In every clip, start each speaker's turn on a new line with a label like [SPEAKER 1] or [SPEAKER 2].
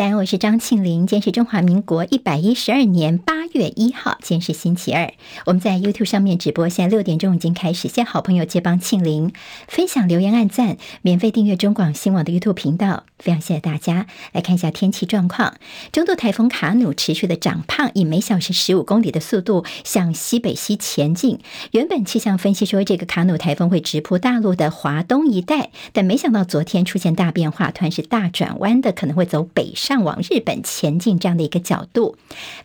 [SPEAKER 1] 早安，我是张庆玲。今天是中华民国一百一十二年八月一号，今天是星期二。我们在 YouTube 上面直播，现在六点钟已经开始。谢好朋友接帮庆玲分享、留言、按赞，免费订阅中广新网的 YouTube 频道。非常谢谢大家。来看一下天气状况：中度台风卡努持续的长胖，以每小时十五公里的速度向西北西前进。原本气象分析说，这个卡努台风会直扑大陆的华东一带，但没想到昨天出现大变化，突然是大转弯的，可能会走北上向往日本前进这样的一个角度。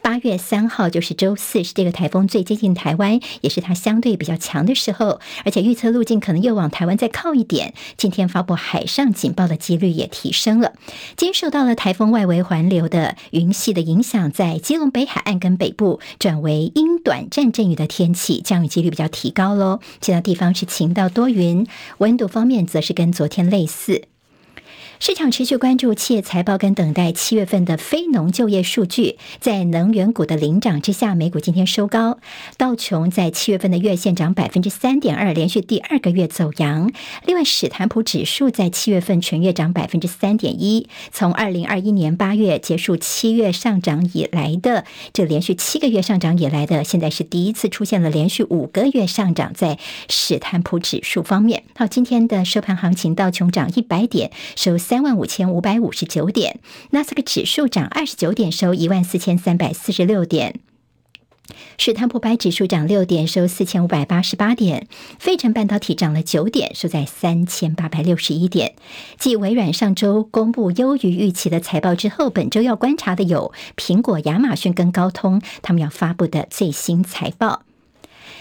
[SPEAKER 1] 八月三号就是周四，是这个台风最接近台湾，也是它相对比较强的时候，而且预测路径可能又往台湾再靠一点。今天发布海上警报的几率也提升了。今天受到了台风外围环流的云系的影响，在基隆北海岸跟北部转为阴短暂阵雨的天气，降雨几率比较提高喽。其他地方是晴到多云，温度方面则是跟昨天类似。市场持续关注企业财报跟等待七月份的非农就业数据，在能源股的领涨之下，美股今天收高。道琼在七月份的月线涨百分之三点二，连续第二个月走阳。另外，史坦普指数在七月份全月涨百分之三点一，从二零二一年八月结束七月上涨以来的这连续七个月上涨以来的，现在是第一次出现了连续五个月上涨，在史坦普指数方面。好，今天的收盘行情，道琼涨一百点，收。三万五千五百五十九点，纳斯达克指数涨二十九点，收一万四千三百四十六点。史坦普白指数涨六点，收四千五百八十八点。费城半导体涨了九点，收在三千八百六十一点。继微软上周公布优于预期的财报之后，本周要观察的有苹果、亚马逊跟高通，他们要发布的最新财报。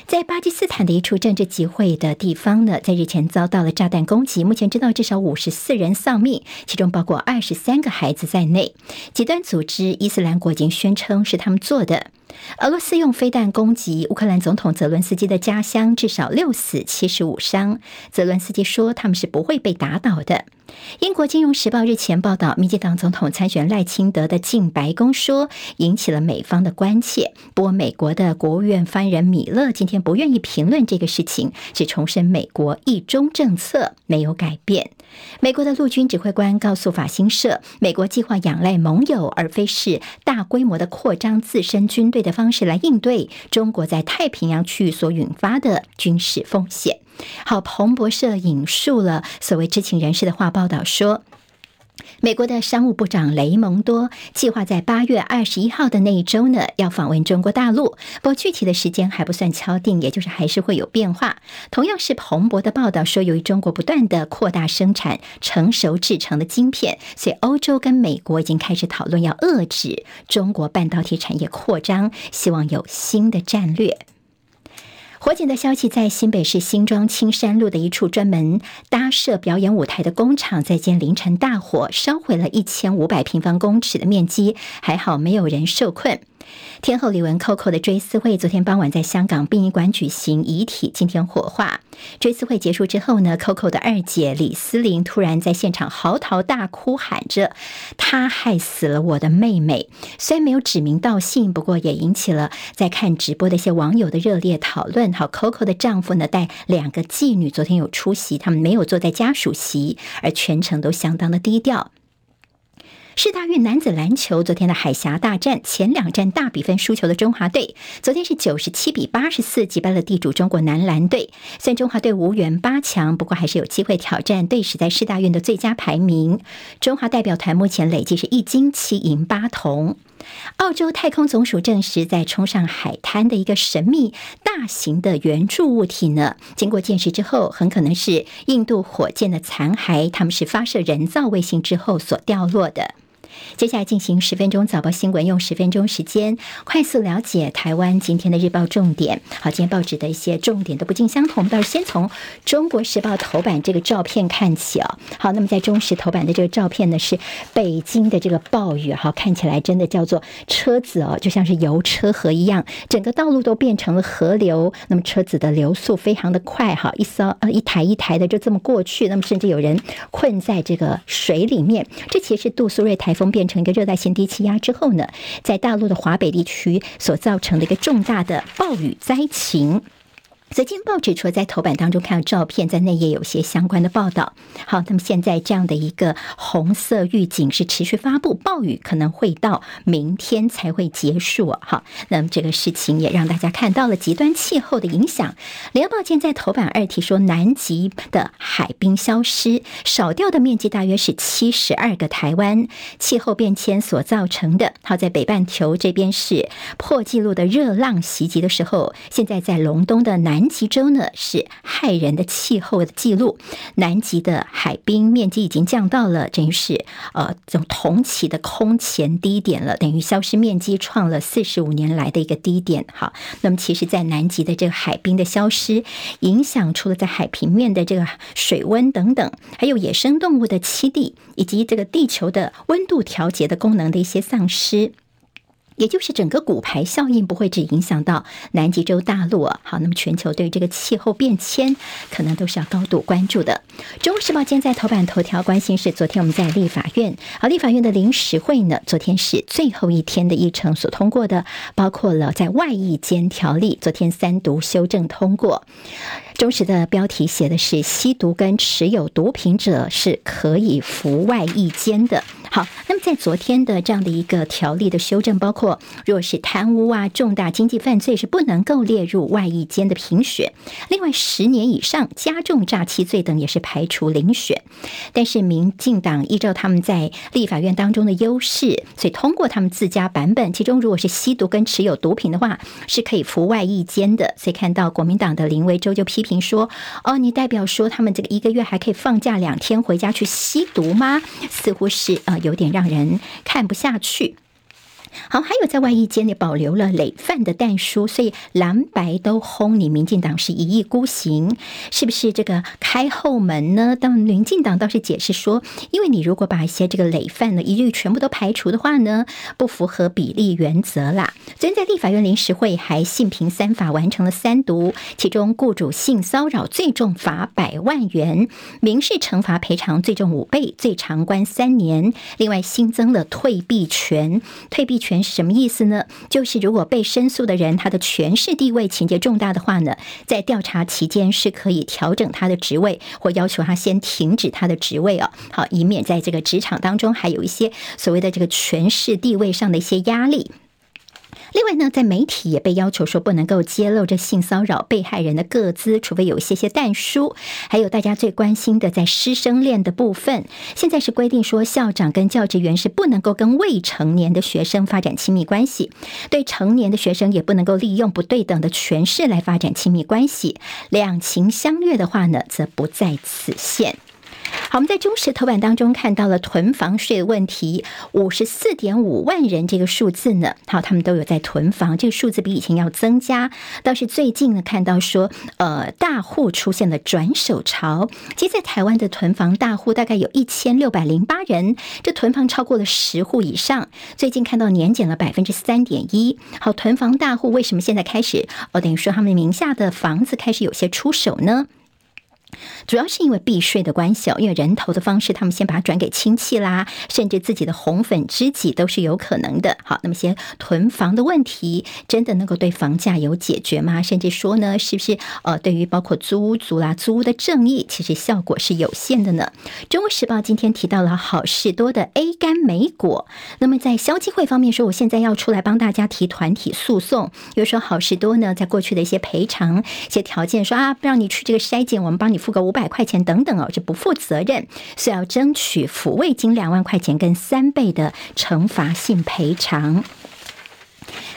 [SPEAKER 1] 在巴基斯坦的一处政治集会的地方呢，在日前遭到了炸弹攻击，目前知道至少五十四人丧命，其中包括二十三个孩子在内。极端组织伊斯兰国已经宣称是他们做的。俄罗斯用飞弹攻击乌克兰总统泽伦斯基的家乡，至少六死七十五伤。泽伦斯基说他们是不会被打倒的。英国金融时报日前报道，民进党总统参选赖清德的进白宫说，引起了美方的关切。不过，美国的国务院发言人米勒今天不愿意评论这个事情，只重申美国一中政策没有改变。美国的陆军指挥官告诉法新社，美国计划仰赖盟友，而非是大规模的扩张自身军队的方式来应对中国在太平洋区域所引发的军事风险。好，彭博社引述了所谓知情人士的话，报道说，美国的商务部长雷蒙多计划在八月二十一号的那一周呢，要访问中国大陆。不过具体的时间还不算敲定，也就是还是会有变化。同样是彭博的报道说，由于中国不断的扩大生产成熟制成的晶片，所以欧洲跟美国已经开始讨论要遏制中国半导体产业扩张，希望有新的战略。火警的消息，在新北市新庄青山路的一处专门搭设表演舞台的工厂，在今凌晨大火烧毁了一千五百平方公尺的面积，还好没有人受困。天后李玟 Coco 的追思会昨天傍晚在香港殡仪馆举行，遗体今天火化。追思会结束之后呢，Coco 的二姐李思玲突然在现场嚎啕大哭，喊着：“她害死了我的妹妹。”虽然没有指名道姓，不过也引起了在看直播的一些网友的热烈讨论。好，Coco 的丈夫呢带两个继女昨天有出席，他们没有坐在家属席，而全程都相当的低调。世大运男子篮球昨天的海峡大战，前两战大比分输球的中华队，昨天是九十七比八十四击败了地主中国男篮队。虽然中华队无缘八强，不过还是有机会挑战队史在世大运的最佳排名。中华代表团目前累计是一金七银八铜。澳洲太空总署证实，在冲上海滩的一个神秘大型的圆柱物体呢，经过鉴识之后，很可能是印度火箭的残骸，他们是发射人造卫星之后所掉落的。接下来进行十分钟早报新闻，用十分钟时间快速了解台湾今天的日报重点。好，今天报纸的一些重点都不尽相同，我们倒是先从《中国时报》头版这个照片看起哦。好，那么在中时头版的这个照片呢，是北京的这个暴雨，哈，看起来真的叫做车子哦，就像是油车河一样，整个道路都变成了河流。那么车子的流速非常的快，哈，一艘呃一台一台的就这么过去，那么甚至有人困在这个水里面。这其实是杜苏芮台风。变成一个热带性低气压之后呢，在大陆的华北地区所造成的一个重大的暴雨灾情。所以今天报纸除了在头版当中看到照片，在内页有些相关的报道。好，那么现在这样的一个红色预警是持续发布，暴雨可能会到明天才会结束。好，那么这个事情也让大家看到了极端气候的影响。联合报今天在头版二提说，南极的海冰消失，少掉的面积大约是七十二个台湾，气候变迁所造成的。好，在北半球这边是破纪录的热浪袭击的时候，现在在隆冬的南。南极洲呢是骇人的气候的记录，南极的海冰面积已经降到了等于是呃这种同期的空前低点了，等于消失面积创了四十五年来的一个低点。好，那么其实，在南极的这个海冰的消失，影响除了在海平面的这个水温等等，还有野生动物的栖地，以及这个地球的温度调节的功能的一些丧失。也就是整个骨牌效应不会只影响到南极洲大陆啊，好，那么全球对这个气候变迁可能都是要高度关注的。《中国时报》今天在头版头条关心是，昨天我们在立法院，好，立法院的临时会呢，昨天是最后一天的议程所通过的，包括了在外役监条例，昨天三读修正通过。中时的标题写的是吸毒跟持有毒品者是可以服外役监的。好，那么在昨天的这样的一个条例的修正，包括若是贪污啊、重大经济犯罪是不能够列入外役间的评选。另外，十年以上加重诈欺罪等也是排除遴选。但是民进党依照他们在立法院当中的优势，所以通过他们自家版本，其中如果是吸毒跟持有毒品的话，是可以服外役间的。所以看到国民党的林维洲就批。评说哦，你代表说他们这个一个月还可以放假两天回家去吸毒吗？似乎是呃有点让人看不下去。好，还有在外役监里保留了累犯的但书，所以蓝白都轰你，民进党是一意孤行，是不是这个开后门呢？当民进党倒是解释说，因为你如果把一些这个累犯呢一律全部都排除的话呢，不符合比例原则啦。昨天在立法院临时会还性平三法完成了三读，其中雇主性骚扰最重罚百万元，民事惩罚赔偿最重五倍，最长关三年。另外新增了退避权，退避。权是什么意思呢？就是如果被申诉的人他的权势地位情节重大的话呢，在调查期间是可以调整他的职位，或要求他先停止他的职位哦。好，以免在这个职场当中还有一些所谓的这个权势地位上的一些压力。另外呢，在媒体也被要求说不能够揭露这性骚扰被害人的个资，除非有一些些但书。还有大家最关心的，在师生恋的部分，现在是规定说校长跟教职员是不能够跟未成年的学生发展亲密关系，对成年的学生也不能够利用不对等的权势来发展亲密关系。两情相悦的话呢，则不在此限。好，我们在中时头版当中看到了囤房税的问题，五十四点五万人这个数字呢，好，他们都有在囤房，这个数字比以前要增加。倒是最近呢，看到说，呃，大户出现了转手潮。其实，在台湾的囤房大户大概有一千六百零八人，这囤房超过了十户以上。最近看到年减了百分之三点一。好，囤房大户为什么现在开始，哦，等于说他们名下的房子开始有些出手呢？主要是因为避税的关系，因为人头的方式，他们先把它转给亲戚啦，甚至自己的红粉知己都是有可能的。好，那么些囤房的问题，真的能够对房价有解决吗？甚至说呢，是不是呃，对于包括租屋族啦、租屋的正义，其实效果是有限的呢？中国时报今天提到了好事多的 A 肝莓果，那么在消基会方面说，我现在要出来帮大家提团体诉讼，又说好事多呢，在过去的一些赔偿、一些条件，说啊，不让你去这个筛检，我们帮你。付个五百块钱等等哦，这不负责任，所以要争取抚慰金两万块钱跟三倍的惩罚性赔偿。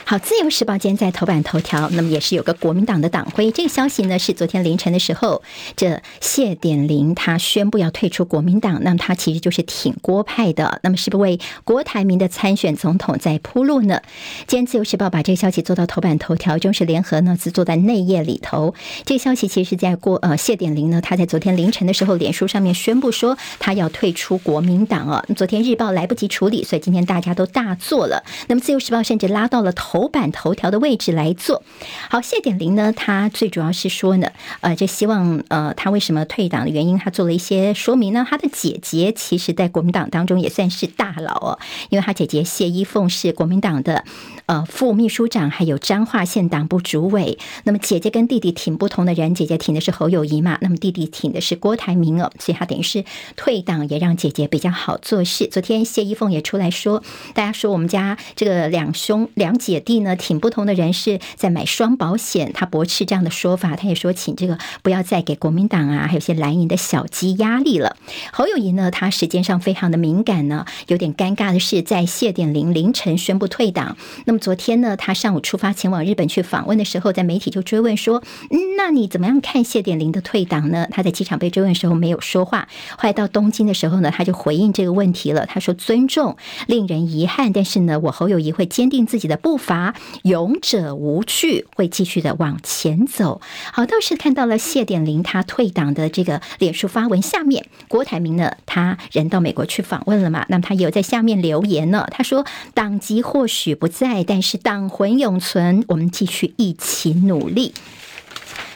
[SPEAKER 1] 好，自由时报今天在头版头条，那么也是有个国民党的党徽。这个消息呢是昨天凌晨的时候，这谢点玲他宣布要退出国民党，那么他其实就是挺郭派的，那么是不是为郭台铭的参选总统在铺路呢？今天自由时报把这个消息做到头版头条，中时联合呢是做在内页里头。这个消息其实是在过呃谢点玲呢，他在昨天凌晨的时候，脸书上面宣布说他要退出国民党啊。昨天日报来不及处理，所以今天大家都大做了。那么自由时报甚至拉到了头。版头条的位置来做好，谢点玲呢，他最主要是说呢，呃，就希望呃，他为什么退党的原因，他做了一些说明呢。他的姐姐其实在国民党当中也算是大佬哦，因为他姐姐谢依凤是国民党的呃副秘书长，还有彰化县党部主委。那么姐姐跟弟弟挺不同的人，姐姐挺的是侯友谊嘛，那么弟弟挺的是郭台铭哦，所以他等于是退党，也让姐姐比较好做事。昨天谢依凤也出来说，大家说我们家这个两兄两姐弟呢，挺不同的人是在买双保险，他驳斥这样的说法，他也说请这个不要再给国民党啊，还有些蓝营的小鸡压力了。侯友谊呢，他时间上非常的敏感呢，有点尴尬的是，在谢点玲凌晨宣布退党。那么昨天呢，他上午出发前往日本去访问的时候，在媒体就追问说：“嗯，那你怎么样看谢点玲的退党呢？”他在机场被追问的时候没有说话。后来到东京的时候呢，他就回应这个问题了。他说：“尊重，令人遗憾，但是呢，我侯友谊会坚定自己的步伐，勇者无惧，会继续的往前走。”好，倒是看到了谢点玲他退党的这个脸书发文下面，郭台铭呢，他人到美国去访问了嘛？那么他也有在下面留言呢。他说：“党籍或许不在，但是党魂永存，我们继续一起努力。”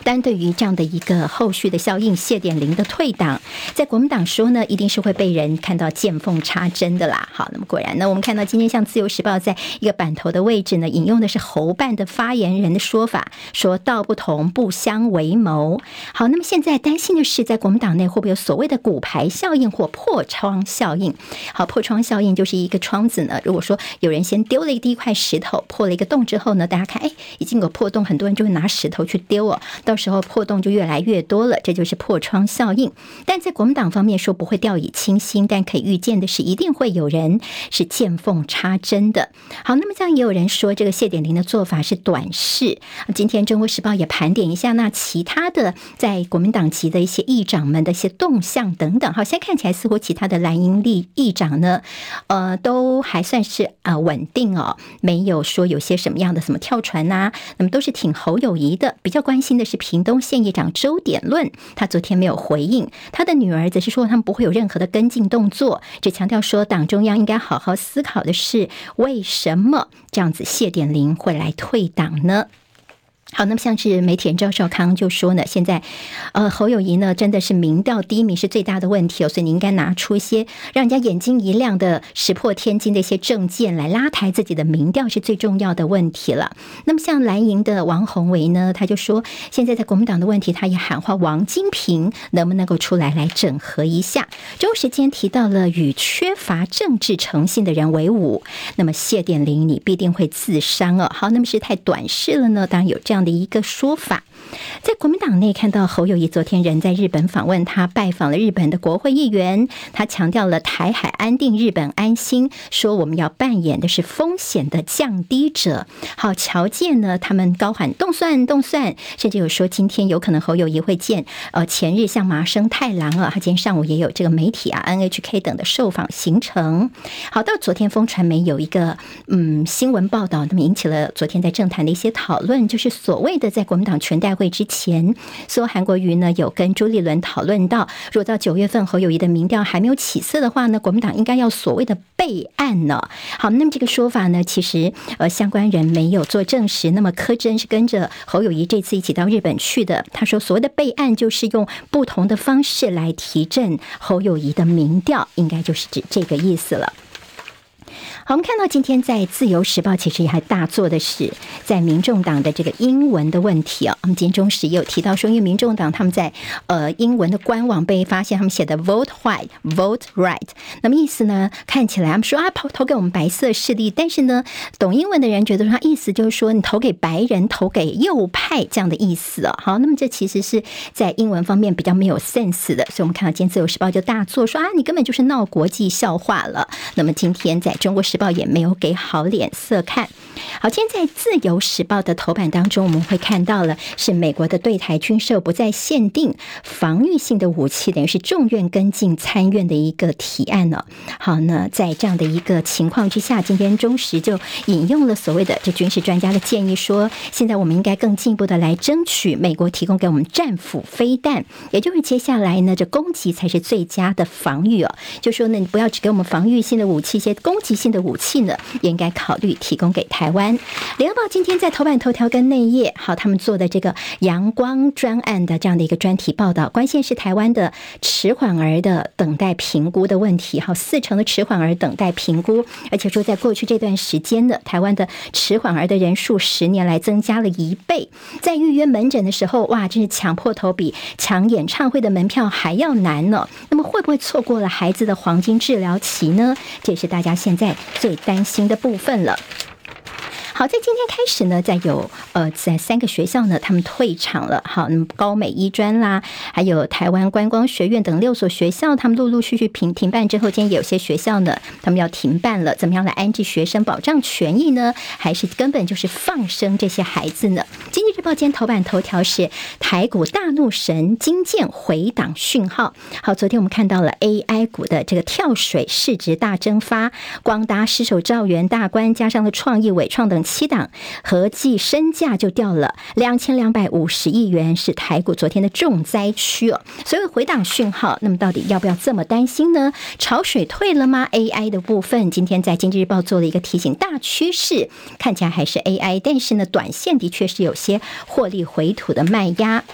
[SPEAKER 1] 但对于这样的一个后续的效应，谢点玲的退党，在国民党说呢，一定是会被人看到见缝插针的啦。好，那么果然呢，我们看到今天像《自由时报》在一个版头的位置呢，引用的是侯办的发言人的说法，说道不同不相为谋。好，那么现在担心的是，在国民党内会不会有所谓的骨牌效应或破窗效应？好，破窗效应就是一个窗子呢，如果说有人先丢了一第一块石头，破了一个洞之后呢，大家看，哎，已经有破洞，很多人就会拿石头去丢哦。到时候破洞就越来越多了，这就是破窗效应。但在国民党方面说不会掉以轻心，但可以预见的是，一定会有人是见缝插针的。好，那么这样也有人说，这个谢点玲的做法是短视。今天《中国时报》也盘点一下，那其他的在国民党籍的一些议长们的一些动向等等。好，现在看起来似乎其他的蓝营立议长呢，呃，都还算是啊稳定哦，没有说有些什么样的什么跳船呐、那么都是挺侯友谊的。比较关心的是屏东。县议长周点论，他昨天没有回应，他的女儿则是说他们不会有任何的跟进动作，只强调说党中央应该好好思考的是为什么这样子谢点林会来退党呢？好，那么像是媒体人赵少康就说呢，现在，呃，侯友谊呢真的是民调低迷是最大的问题哦，所以你应该拿出一些让人家眼睛一亮的石破天惊的一些政见来拉抬自己的民调是最重要的问题了。那么像蓝营的王宏维呢，他就说，现在在国民党的问题，他也喊话王金平能不能够出来来整合一下。周时间提到了与缺乏政治诚信的人为伍，那么谢点玲你必定会自伤哦。好，那么是太短视了呢？当然有这样的一个说法。在国民党内看到侯友谊昨天人在日本访问，他拜访了日本的国会议员，他强调了台海安定，日本安心，说我们要扮演的是风险的降低者。好，侨界呢，他们高喊动算动算，甚至有说今天有可能侯友谊会见呃前日像麻生太郎啊，他今天上午也有这个媒体啊 NHK 等的受访行程。好，到昨天风传媒有一个嗯新闻报道，那么引起了昨天在政坛的一些讨论，就是所谓的在国民党全代。会会之前，说韩国瑜呢有跟朱立伦讨论到，如果到九月份侯友谊的民调还没有起色的话呢，国民党应该要所谓的备案呢。好，那么这个说法呢，其实呃相关人没有做证实。那么柯志恩是跟着侯友谊这次一起到日本去的，他说所谓的备案就是用不同的方式来提振侯友谊的民调，应该就是指这个意思了。好，我们看到今天在《自由时报》其实也还大做的是在民众党的这个英文的问题啊。我们今天中时也有提到说，因为民众党他们在呃英文的官网被发现他们写的 “vote white, vote right”，那么意思呢，看起来他们说啊投投给我们白色势力，但是呢，懂英文的人觉得说意思就是说你投给白人，投给右派这样的意思啊。好，那么这其实是在英文方面比较没有 sense 的，所以我们看到今天《自由时报》就大做说啊，你根本就是闹国际笑话了。那么今天在中国时报也没有给好脸色看。好，今天在自由时报的头版当中，我们会看到了是美国的对台军售不再限定防御性的武器，等于是众院跟进参院的一个提案呢。好，那在这样的一个情况之下，今天中时就引用了所谓的这军事专家的建议，说现在我们应该更进一步的来争取美国提供给我们战斧飞弹，也就是接下来呢，这攻击才是最佳的防御哦。就说呢，你不要只给我们防御性的武器，一些攻击。击性的武器呢，也应该考虑提供给台湾。联合报今天在头版头条跟内页，好，他们做的这个阳光专案的这样的一个专题报道，关键是台湾的迟缓儿的等待评估的问题，好，四成的迟缓儿等待评估，而且说在过去这段时间呢，台湾的迟缓儿的人数十年来增加了一倍，在预约门诊的时候，哇，真是抢破头，比抢演唱会的门票还要难呢。那么会不会错过了孩子的黄金治疗期呢？这也是大家现在在最担心的部分了。好，在今天开始呢，在有呃，在三个学校呢，他们退场了。好，那么高美医专啦，还有台湾观光学院等六所学校，他们陆陆续续停停办之后，今天有些学校呢，他们要停办了。怎么样来安置学生、保障权益呢？还是根本就是放生这些孩子呢？经济日报今天头版头条是台股大怒神惊见回档讯号。好，昨天我们看到了 AI 股的这个跳水，市值大蒸发，光达失守兆元大关，加上了创意、伟创等。七档合计身价就掉了两千两百五十亿元，是台股昨天的重灾区哦。所以回档讯号，那么到底要不要这么担心呢？潮水退了吗？AI 的部分今天在经济日报做了一个提醒，大趋势看起来还是 AI，但是呢，短线的确是有些获利回吐的卖压。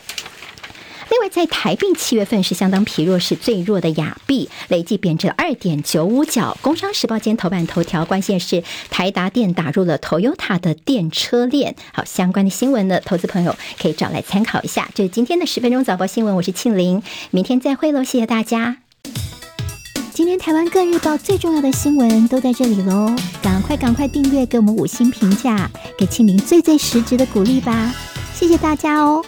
[SPEAKER 1] 另外，在台币七月份是相当疲弱，是最弱的亚币，累计贬值二点九五角。工商时报今天头版头条，关键是台达电打入了 Toyota 的电车链。好，相关的新闻呢，投资朋友可以找来参考一下。这是今天的十分钟早报新闻，我是庆玲，明天再会喽，谢谢大家。今天台湾各日报最重要的新闻都在这里喽，赶快赶快订阅，给我们五星评价，给庆玲最最实质的鼓励吧，谢谢大家哦。